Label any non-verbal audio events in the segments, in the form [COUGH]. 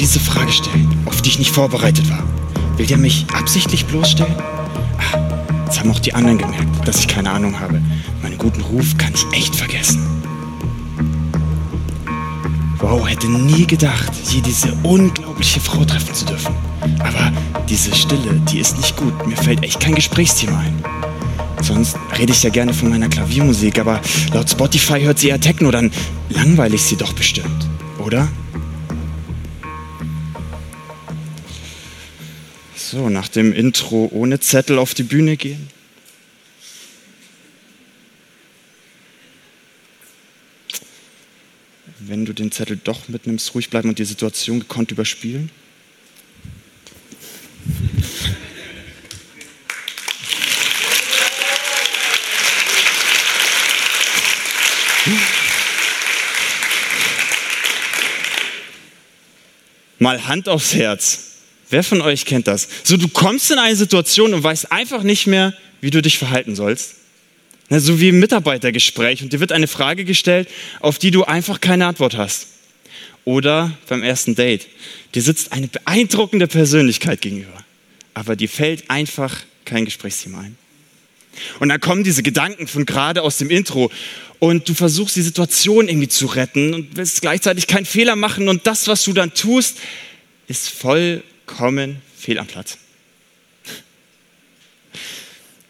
diese Frage stellen, auf die ich nicht vorbereitet war. Will der mich absichtlich bloßstellen? Ah, jetzt haben auch die anderen gemerkt, dass ich keine Ahnung habe. Meinen guten Ruf kann ich echt vergessen. Wow, hätte nie gedacht, hier diese unglaubliche Frau treffen zu dürfen. Aber diese Stille, die ist nicht gut. Mir fällt echt kein Gesprächsthema ein. Sonst rede ich ja gerne von meiner Klaviermusik, aber laut Spotify hört sie eher Techno, dann langweile ich sie doch bestimmt, oder? So, nach dem Intro ohne Zettel auf die Bühne gehen. wenn du den Zettel doch mitnimmst, ruhig bleiben und die Situation gekonnt überspielen? Mal Hand aufs Herz. Wer von euch kennt das? So, du kommst in eine Situation und weißt einfach nicht mehr, wie du dich verhalten sollst. So wie im Mitarbeitergespräch und dir wird eine Frage gestellt, auf die du einfach keine Antwort hast. Oder beim ersten Date. Dir sitzt eine beeindruckende Persönlichkeit gegenüber, aber dir fällt einfach kein Gesprächsthema ein. Und dann kommen diese Gedanken von gerade aus dem Intro und du versuchst die Situation irgendwie zu retten und willst gleichzeitig keinen Fehler machen und das, was du dann tust, ist vollkommen fehl am Platz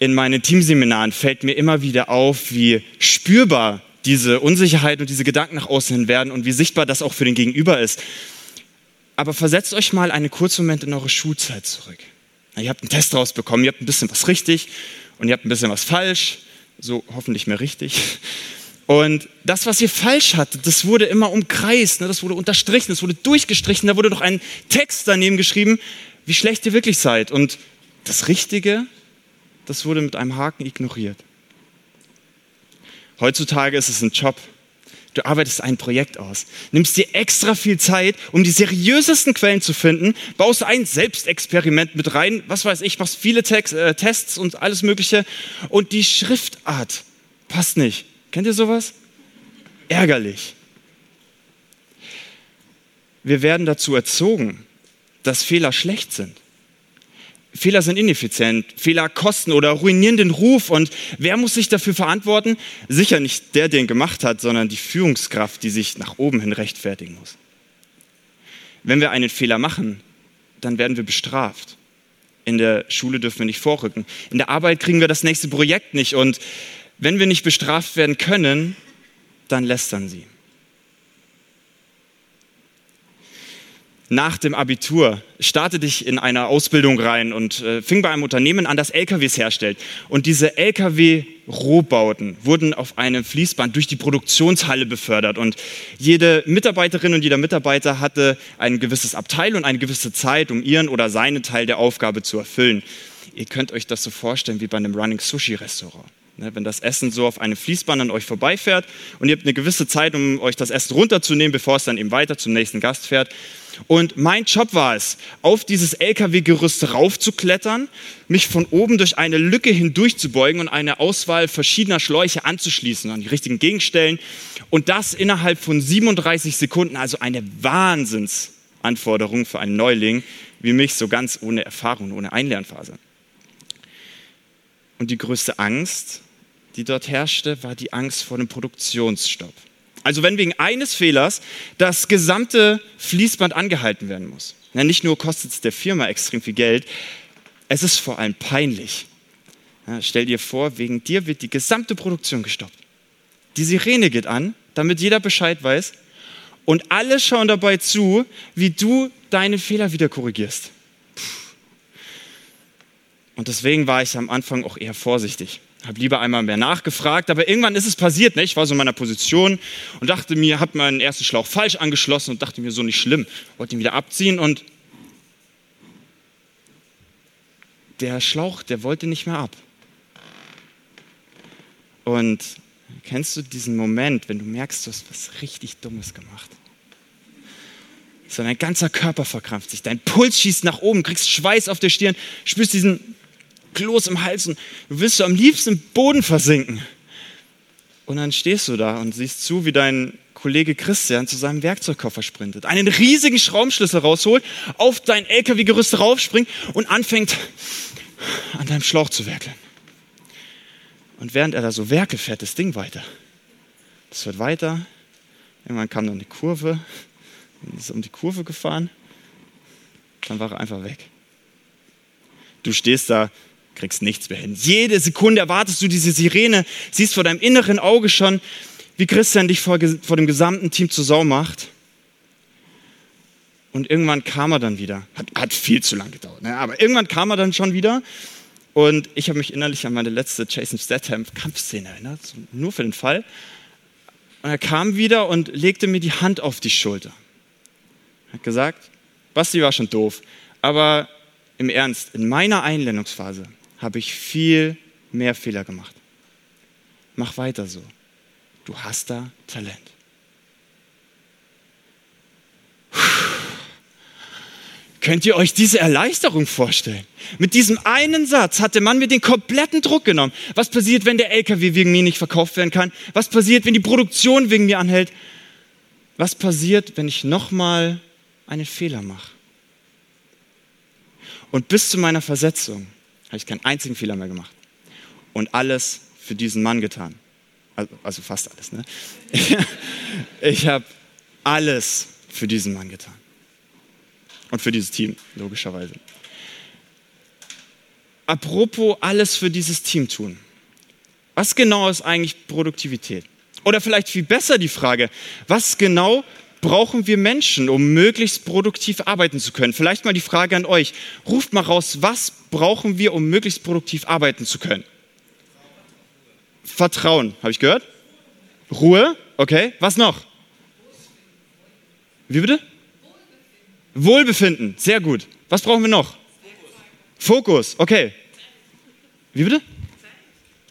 in meinen Teamseminaren fällt mir immer wieder auf, wie spürbar diese Unsicherheit und diese Gedanken nach außen hin werden und wie sichtbar das auch für den Gegenüber ist. Aber versetzt euch mal einen kurzen Moment in eure Schulzeit zurück. Ihr habt einen Test rausbekommen, ihr habt ein bisschen was richtig und ihr habt ein bisschen was falsch, so hoffentlich mehr richtig. Und das, was ihr falsch hattet, das wurde immer umkreist, ne? das wurde unterstrichen, das wurde durchgestrichen, da wurde doch ein Text daneben geschrieben, wie schlecht ihr wirklich seid. Und das Richtige, das wurde mit einem Haken ignoriert. Heutzutage ist es ein Job. Du arbeitest ein Projekt aus, nimmst dir extra viel Zeit, um die seriösesten Quellen zu finden, baust ein Selbstexperiment mit rein, was weiß ich, machst viele Text, äh, Tests und alles Mögliche und die Schriftart passt nicht. Kennt ihr sowas? Ärgerlich. Wir werden dazu erzogen, dass Fehler schlecht sind. Fehler sind ineffizient, Fehler kosten oder ruinieren den Ruf. Und wer muss sich dafür verantworten? Sicher nicht der, der ihn gemacht hat, sondern die Führungskraft, die sich nach oben hin rechtfertigen muss. Wenn wir einen Fehler machen, dann werden wir bestraft. In der Schule dürfen wir nicht vorrücken. In der Arbeit kriegen wir das nächste Projekt nicht. Und wenn wir nicht bestraft werden können, dann lästern sie. nach dem Abitur startete ich in eine Ausbildung rein und äh, fing bei einem Unternehmen an, das LKWs herstellt. Und diese LKW-Rohbauten wurden auf einem Fließband durch die Produktionshalle befördert. Und jede Mitarbeiterin und jeder Mitarbeiter hatte ein gewisses Abteil und eine gewisse Zeit, um ihren oder seinen Teil der Aufgabe zu erfüllen. Ihr könnt euch das so vorstellen wie bei einem Running Sushi Restaurant. Ne, wenn das Essen so auf einem Fließband an euch vorbeifährt und ihr habt eine gewisse Zeit, um euch das Essen runterzunehmen, bevor es dann eben weiter zum nächsten Gast fährt. Und mein Job war es, auf dieses LKW-Gerüst raufzuklettern, mich von oben durch eine Lücke hindurch zu beugen und eine Auswahl verschiedener Schläuche anzuschließen an die richtigen Gegenstellen. Und das innerhalb von 37 Sekunden, also eine Wahnsinnsanforderung für einen Neuling wie mich, so ganz ohne Erfahrung, ohne Einlernphase. Und die größte Angst, die dort herrschte, war die Angst vor dem Produktionsstopp. Also wenn wegen eines Fehlers das gesamte Fließband angehalten werden muss. Ja, nicht nur kostet es der Firma extrem viel Geld, es ist vor allem peinlich. Ja, stell dir vor, wegen dir wird die gesamte Produktion gestoppt. Die Sirene geht an, damit jeder Bescheid weiß. Und alle schauen dabei zu, wie du deine Fehler wieder korrigierst. Und deswegen war ich am Anfang auch eher vorsichtig habe lieber einmal mehr nachgefragt, aber irgendwann ist es passiert. Ne? Ich war so in meiner Position und dachte mir, habe meinen ersten Schlauch falsch angeschlossen und dachte mir, so nicht schlimm. Wollte ihn wieder abziehen und der Schlauch, der wollte nicht mehr ab. Und kennst du diesen Moment, wenn du merkst, du hast was richtig Dummes gemacht? So dein ganzer Körper verkrampft sich, dein Puls schießt nach oben, kriegst Schweiß auf der Stirn, spürst diesen Kloß im Hals und du willst du am liebsten im Boden versinken. Und dann stehst du da und siehst zu, wie dein Kollege Christian zu seinem Werkzeugkoffer sprintet, einen riesigen Schraubenschlüssel rausholt, auf dein LKW-Gerüst raufspringt und anfängt an deinem Schlauch zu werkeln. Und während er da so werkelt, fährt das Ding weiter. Das wird weiter. Irgendwann kam dann eine Kurve, ist um die Kurve gefahren, dann war er einfach weg. Du stehst da, kriegst nichts mehr hin. Jede Sekunde erwartest du diese Sirene, siehst vor deinem inneren Auge schon, wie Christian dich vor, vor dem gesamten Team zur Sau macht. Und irgendwann kam er dann wieder. Hat, hat viel zu lange gedauert, ne? aber irgendwann kam er dann schon wieder. Und ich habe mich innerlich an meine letzte Jason Statham Kampfszene erinnert, nur für den Fall. Und er kam wieder und legte mir die Hand auf die Schulter. Er hat gesagt, Basti war schon doof, aber im Ernst, in meiner Einlernungsphase habe ich viel mehr Fehler gemacht. Mach weiter so. Du hast da Talent. Könnt ihr euch diese Erleichterung vorstellen? Mit diesem einen Satz hat der Mann mir den kompletten Druck genommen. Was passiert, wenn der LKW wegen mir nicht verkauft werden kann? Was passiert, wenn die Produktion wegen mir anhält? Was passiert, wenn ich nochmal einen Fehler mache? Und bis zu meiner Versetzung habe ich keinen einzigen Fehler mehr gemacht. Und alles für diesen Mann getan. Also, also fast alles. Ne? [LAUGHS] Ich habe alles für diesen Mann getan. Und für dieses Team, logischerweise. Apropos alles für dieses Team tun. Was genau ist eigentlich Produktivität? Oder vielleicht viel besser die Frage, was genau brauchen wir Menschen, um möglichst produktiv arbeiten zu können? Vielleicht mal die Frage an euch. Ruft mal raus, was brauchen wir, um möglichst produktiv arbeiten zu können? Vertrauen, habe ich gehört? Ruhe, okay. Was noch? Wie bitte? Wohlbefinden, sehr gut. Was brauchen wir noch? Fokus, okay. Wie bitte?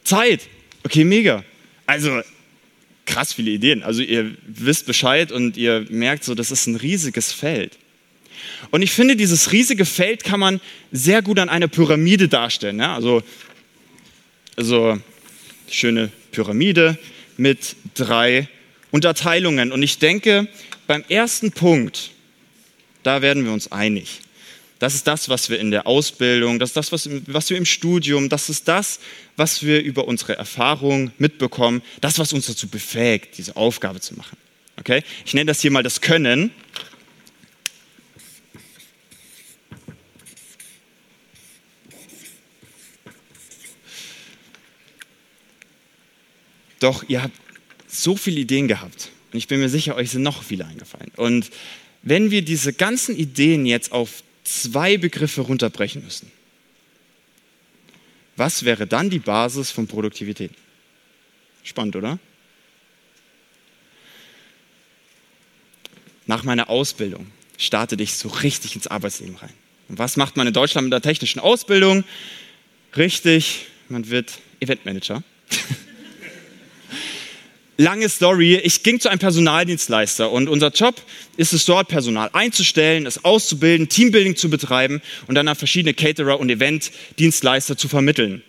Zeit. Okay, mega. Also krass viele Ideen. Also ihr wisst Bescheid und ihr merkt so, das ist ein riesiges Feld. Und ich finde, dieses riesige Feld kann man sehr gut an einer Pyramide darstellen. Ja? Also, also schöne Pyramide mit drei Unterteilungen. Und ich denke, beim ersten Punkt, da werden wir uns einig. Das ist das, was wir in der Ausbildung, das ist das, was, was wir im Studium, das ist das, was wir über unsere Erfahrung mitbekommen, das, was uns dazu befähigt, diese Aufgabe zu machen. Okay? Ich nenne das hier mal das Können. Doch ihr habt so viele Ideen gehabt. Und ich bin mir sicher, euch sind noch viele eingefallen. Und wenn wir diese ganzen Ideen jetzt auf zwei Begriffe runterbrechen müssen, was wäre dann die Basis von Produktivität? Spannend, oder? Nach meiner Ausbildung startete ich so richtig ins Arbeitsleben rein. Und was macht man in Deutschland mit der technischen Ausbildung? Richtig, man wird Eventmanager. [LAUGHS] Lange Story. Ich ging zu einem Personaldienstleister und unser Job ist es dort, Personal einzustellen, es auszubilden, Teambuilding zu betreiben und dann an verschiedene Caterer und Eventdienstleister zu vermitteln.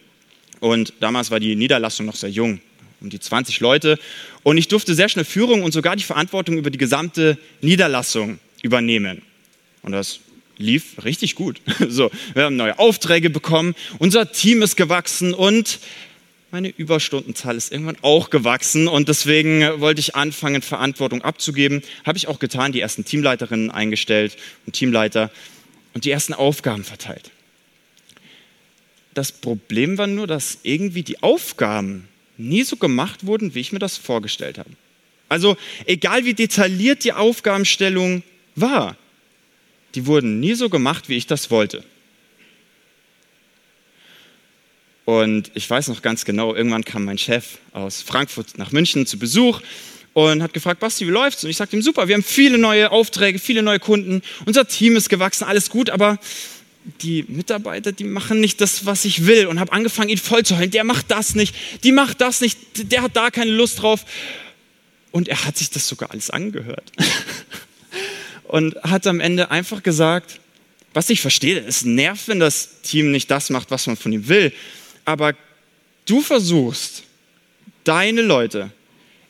Und damals war die Niederlassung noch sehr jung, um die 20 Leute. Und ich durfte sehr schnell Führung und sogar die Verantwortung über die gesamte Niederlassung übernehmen. Und das lief richtig gut. [LAUGHS] So, wir haben neue Aufträge bekommen, unser Team ist gewachsen und meine Überstundenzahl ist irgendwann auch gewachsen und deswegen wollte ich anfangen, Verantwortung abzugeben. Habe ich auch getan, die ersten Teamleiterinnen eingestellt und Teamleiter und die ersten Aufgaben verteilt. Das Problem war nur, dass irgendwie die Aufgaben nie so gemacht wurden, wie ich mir das vorgestellt habe. Also egal wie detailliert die Aufgabenstellung war, die wurden nie so gemacht, wie ich das wollte. Und ich weiß noch ganz genau, irgendwann kam mein Chef aus Frankfurt nach München zu Besuch und hat gefragt, Basti, wie läuft's? Und ich sagte ihm, super, wir haben viele neue Aufträge, viele neue Kunden, unser Team ist gewachsen, alles gut, aber die Mitarbeiter, die machen nicht das, was ich will und habe angefangen, ihn voll zu heulen. Der macht das nicht, die macht das nicht, der hat da keine Lust drauf. Und er hat sich das sogar alles angehört. [LAUGHS] und hat am Ende einfach gesagt, was ich verstehe, es nervt, wenn das Team nicht das macht, was man von ihm will aber du versuchst, deine Leute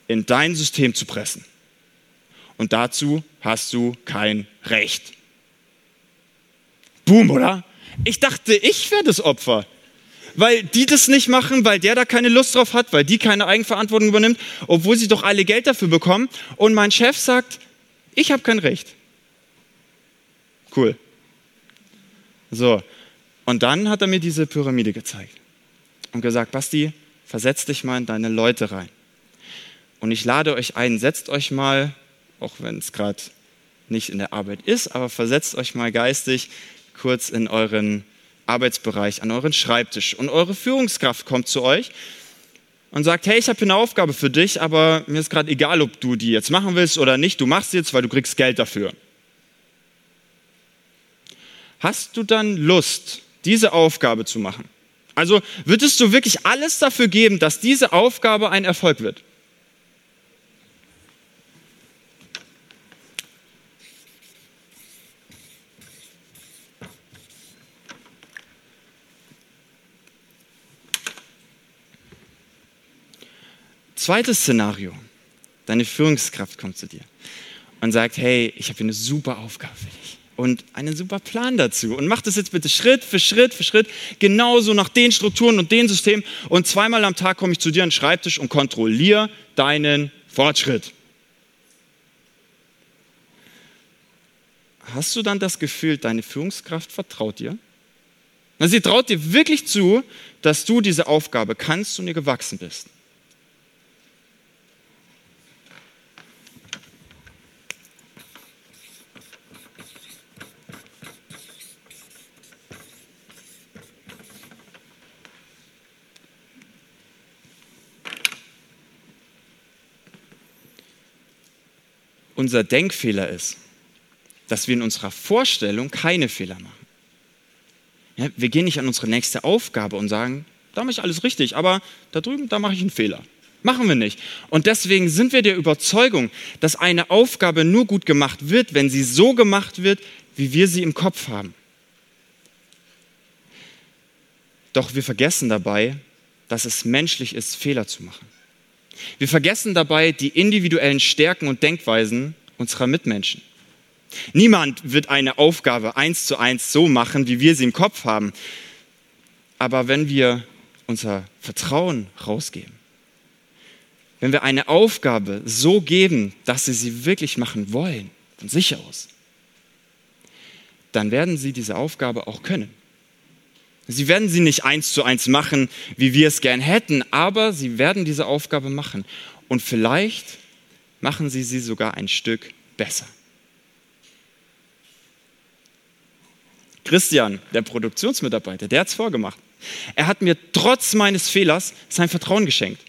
in dein System zu pressen. und dazu hast du kein Recht. Boom, oder? Ich dachte, ich wäre das Opfer. Weil die das nicht machen, weil der da keine Lust drauf hat, weil die keine Eigenverantwortung übernimmt, obwohl sie doch alle Geld dafür bekommen. Und mein Chef sagt, ich habe kein Recht. Cool. So, und dann hat er mir diese Pyramide gezeigt und gesagt, Basti, versetz dich mal in deine Leute rein. Und ich lade euch ein, setzt euch mal, auch wenn es gerade nicht in der Arbeit ist, aber versetzt euch mal geistig kurz in euren Arbeitsbereich, an euren Schreibtisch. Und eure Führungskraft kommt zu euch und sagt, hey, ich habe hier eine Aufgabe für dich, aber mir ist gerade egal, ob du die jetzt machen willst oder nicht. Du machst sie jetzt, weil du kriegst Geld dafür. Hast du dann Lust, diese Aufgabe zu machen? Also würdest du wirklich alles dafür geben, dass diese Aufgabe ein Erfolg wird? Zweites Szenario. Deine Führungskraft kommt zu dir und sagt, hey, ich habe eine super Aufgabe für dich und einen super Plan dazu. Und mach das jetzt bitte Schritt für Schritt für Schritt, genauso nach den Strukturen und den Systemen. Und zweimal am Tag komme ich zu dir an den Schreibtisch und kontrolliere deinen Fortschritt. Hast du dann das Gefühl, deine Führungskraft vertraut dir? Sie traut dir wirklich zu, dass du diese Aufgabe kannst und ihr gewachsen bist. Unser Denkfehler ist, dass wir in unserer Vorstellung keine Fehler machen. Ja, wir gehen nicht an unsere nächste Aufgabe und sagen, da mache ich alles richtig, aber da drüben, da mache ich einen Fehler. Machen wir nicht. Und deswegen sind wir der Überzeugung, dass eine Aufgabe nur gut gemacht wird, wenn sie so gemacht wird, wie wir sie im Kopf haben. Doch wir vergessen dabei, dass es menschlich ist, Fehler zu machen. Wir vergessen dabei die individuellen Stärken und Denkweisen unserer Mitmenschen. Niemand wird eine Aufgabe eins zu eins so machen, wie wir sie im Kopf haben. Aber wenn wir unser Vertrauen rausgeben, wenn wir eine Aufgabe so geben, dass sie sie wirklich machen wollen, von sich aus, dann werden sie diese Aufgabe auch können. Sie werden sie nicht eins zu eins machen, wie wir es gern hätten, aber sie werden diese Aufgabe machen. Und vielleicht machen sie sie sogar ein Stück besser. Christian, der Produktionsmitarbeiter, der hat es vorgemacht. Er hat mir trotz meines Fehlers sein Vertrauen geschenkt.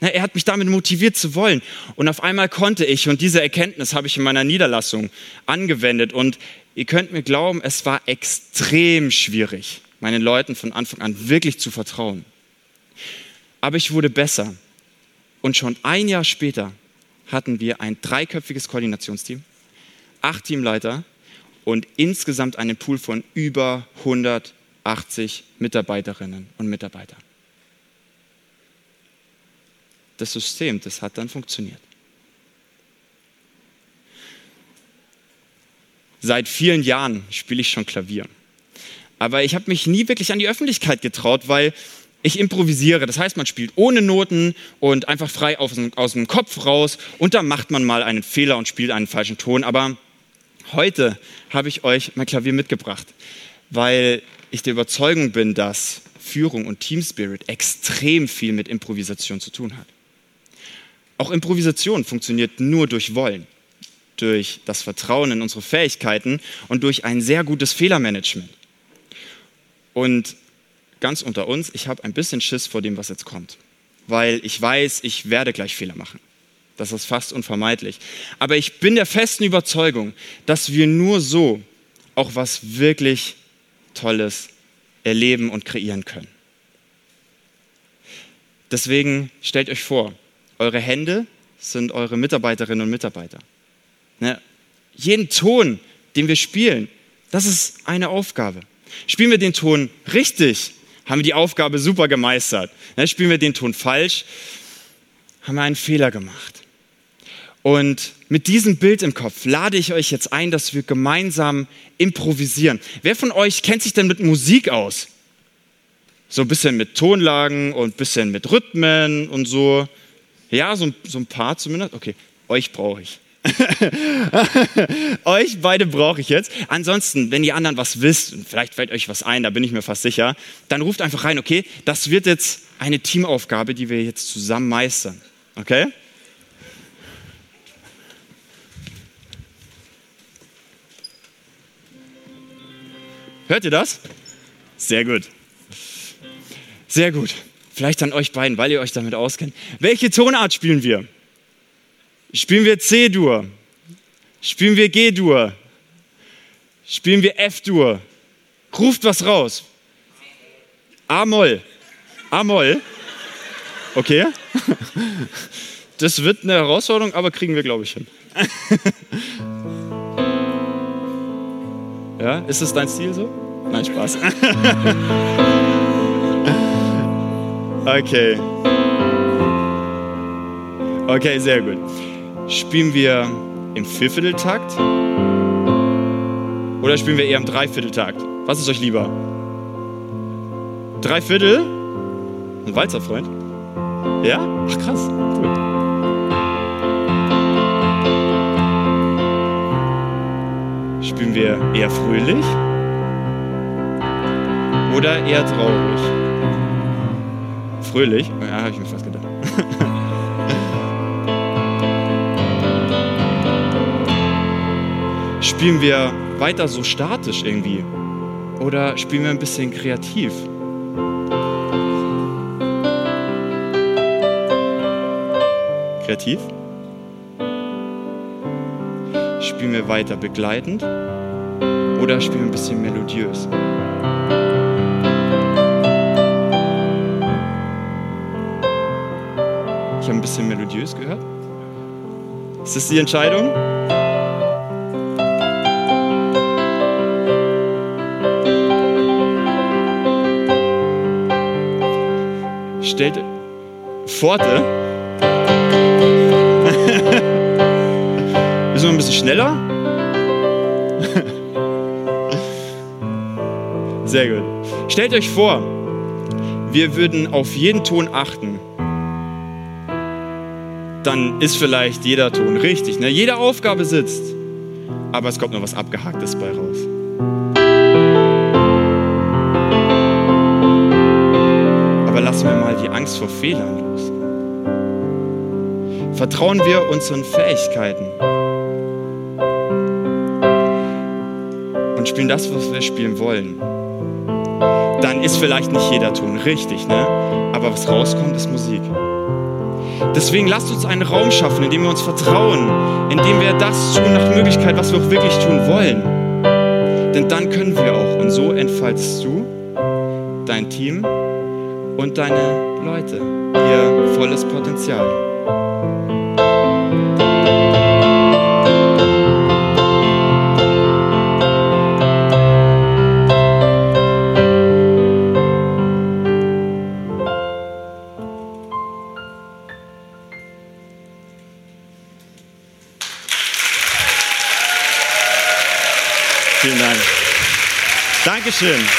Er hat mich damit motiviert zu wollen. Und auf einmal konnte ich, und diese Erkenntnis habe ich in meiner Niederlassung angewendet. Und ihr könnt mir glauben, es war extrem schwierig meinen Leuten von Anfang an wirklich zu vertrauen. Aber ich wurde besser. Und schon ein Jahr später hatten wir ein dreiköpfiges Koordinationsteam, acht Teamleiter und insgesamt einen Pool von über 180 Mitarbeiterinnen und Mitarbeitern. Das System, das hat dann funktioniert. Seit vielen Jahren spiele ich schon Klavier. Aber ich habe mich nie wirklich an die Öffentlichkeit getraut, weil ich improvisiere. Das heißt, man spielt ohne Noten und einfach frei aus, aus dem Kopf raus und da macht man mal einen Fehler und spielt einen falschen Ton. Aber heute habe ich euch mein Klavier mitgebracht, weil ich der Überzeugung bin, dass Führung und Team Spirit extrem viel mit Improvisation zu tun hat. Auch Improvisation funktioniert nur durch Wollen, durch das Vertrauen in unsere Fähigkeiten und durch ein sehr gutes Fehlermanagement. Und ganz unter uns, ich habe ein bisschen Schiss vor dem, was jetzt kommt, weil ich weiß, ich werde gleich Fehler machen. Das ist fast unvermeidlich. Aber ich bin der festen Überzeugung, dass wir nur so auch was wirklich Tolles erleben und kreieren können. Deswegen stellt euch vor, eure Hände sind eure Mitarbeiterinnen und Mitarbeiter. Ne? Jeden Ton, den wir spielen, das ist eine Aufgabe. Spielen wir den Ton richtig, haben wir die Aufgabe super gemeistert. Ne, spielen wir den Ton falsch, haben wir einen Fehler gemacht. Und mit diesem Bild im Kopf lade ich euch jetzt ein, dass wir gemeinsam improvisieren. Wer von euch kennt sich denn mit Musik aus? So ein bisschen mit Tonlagen und ein bisschen mit Rhythmen und so. Ja, so, so ein paar zumindest. Okay, euch brauche ich. [LAUGHS] euch beide brauche ich jetzt. Ansonsten, wenn ihr anderen was wisst, vielleicht fällt euch was ein, da bin ich mir fast sicher, dann ruft einfach rein, okay? Das wird jetzt eine Teamaufgabe, die wir jetzt zusammen meistern. Okay? Hört ihr das? Sehr gut. Sehr gut. Vielleicht an euch beiden, weil ihr euch damit auskennt. Welche Tonart spielen wir? Spielen wir C-Dur? Spielen wir G-Dur? Spielen wir F-Dur? Ruft was raus. A-Moll. A-Moll. Okay. [LAUGHS] Das wird eine Herausforderung, aber kriegen wir, glaube ich, hin. [LAUGHS] Ja, ist es dein Stil so? Nein, Spaß. [LAUGHS] okay. Okay, sehr gut. Spielen wir im Viervierteltakt oder spielen wir eher im Dreivierteltakt? Was ist euch lieber? Dreiviertel? Ein Walzerfreund? Ja? Ach krass. Cool. Spielen wir eher fröhlich oder eher traurig? Fröhlich? Ja, habe ich mir fast gedacht. [LAUGHS] Spielen wir weiter so statisch irgendwie? Oder spielen wir ein bisschen kreativ? Kreativ? Spielen wir weiter begleitend? Oder spielen wir ein bisschen melodiös? Ich habe ein bisschen melodiös gehört. Ist das die Entscheidung? Stellt Pforte. [LAUGHS] Müssen wir ein bisschen schneller? [LAUGHS] Sehr gut. Stellt euch vor, wir würden auf jeden Ton achten. Dann ist vielleicht jeder Ton richtig. Ne? Jede Aufgabe sitzt. Aber es kommt noch was Abgehacktes bei raus. Angst vor Fehlern los. Vertrauen wir unseren Fähigkeiten und spielen das, was wir spielen wollen. Dann ist vielleicht nicht jeder Ton richtig, ne? aber was rauskommt, ist Musik. Deswegen lasst uns einen Raum schaffen, in dem wir uns vertrauen, in dem wir das tun nach Möglichkeit, was wir auch wirklich tun wollen. Denn dann können wir auch. Und so entfaltest du dein Team und deine Leute ihr volles Potenzial. Vielen Dank. Dankeschön.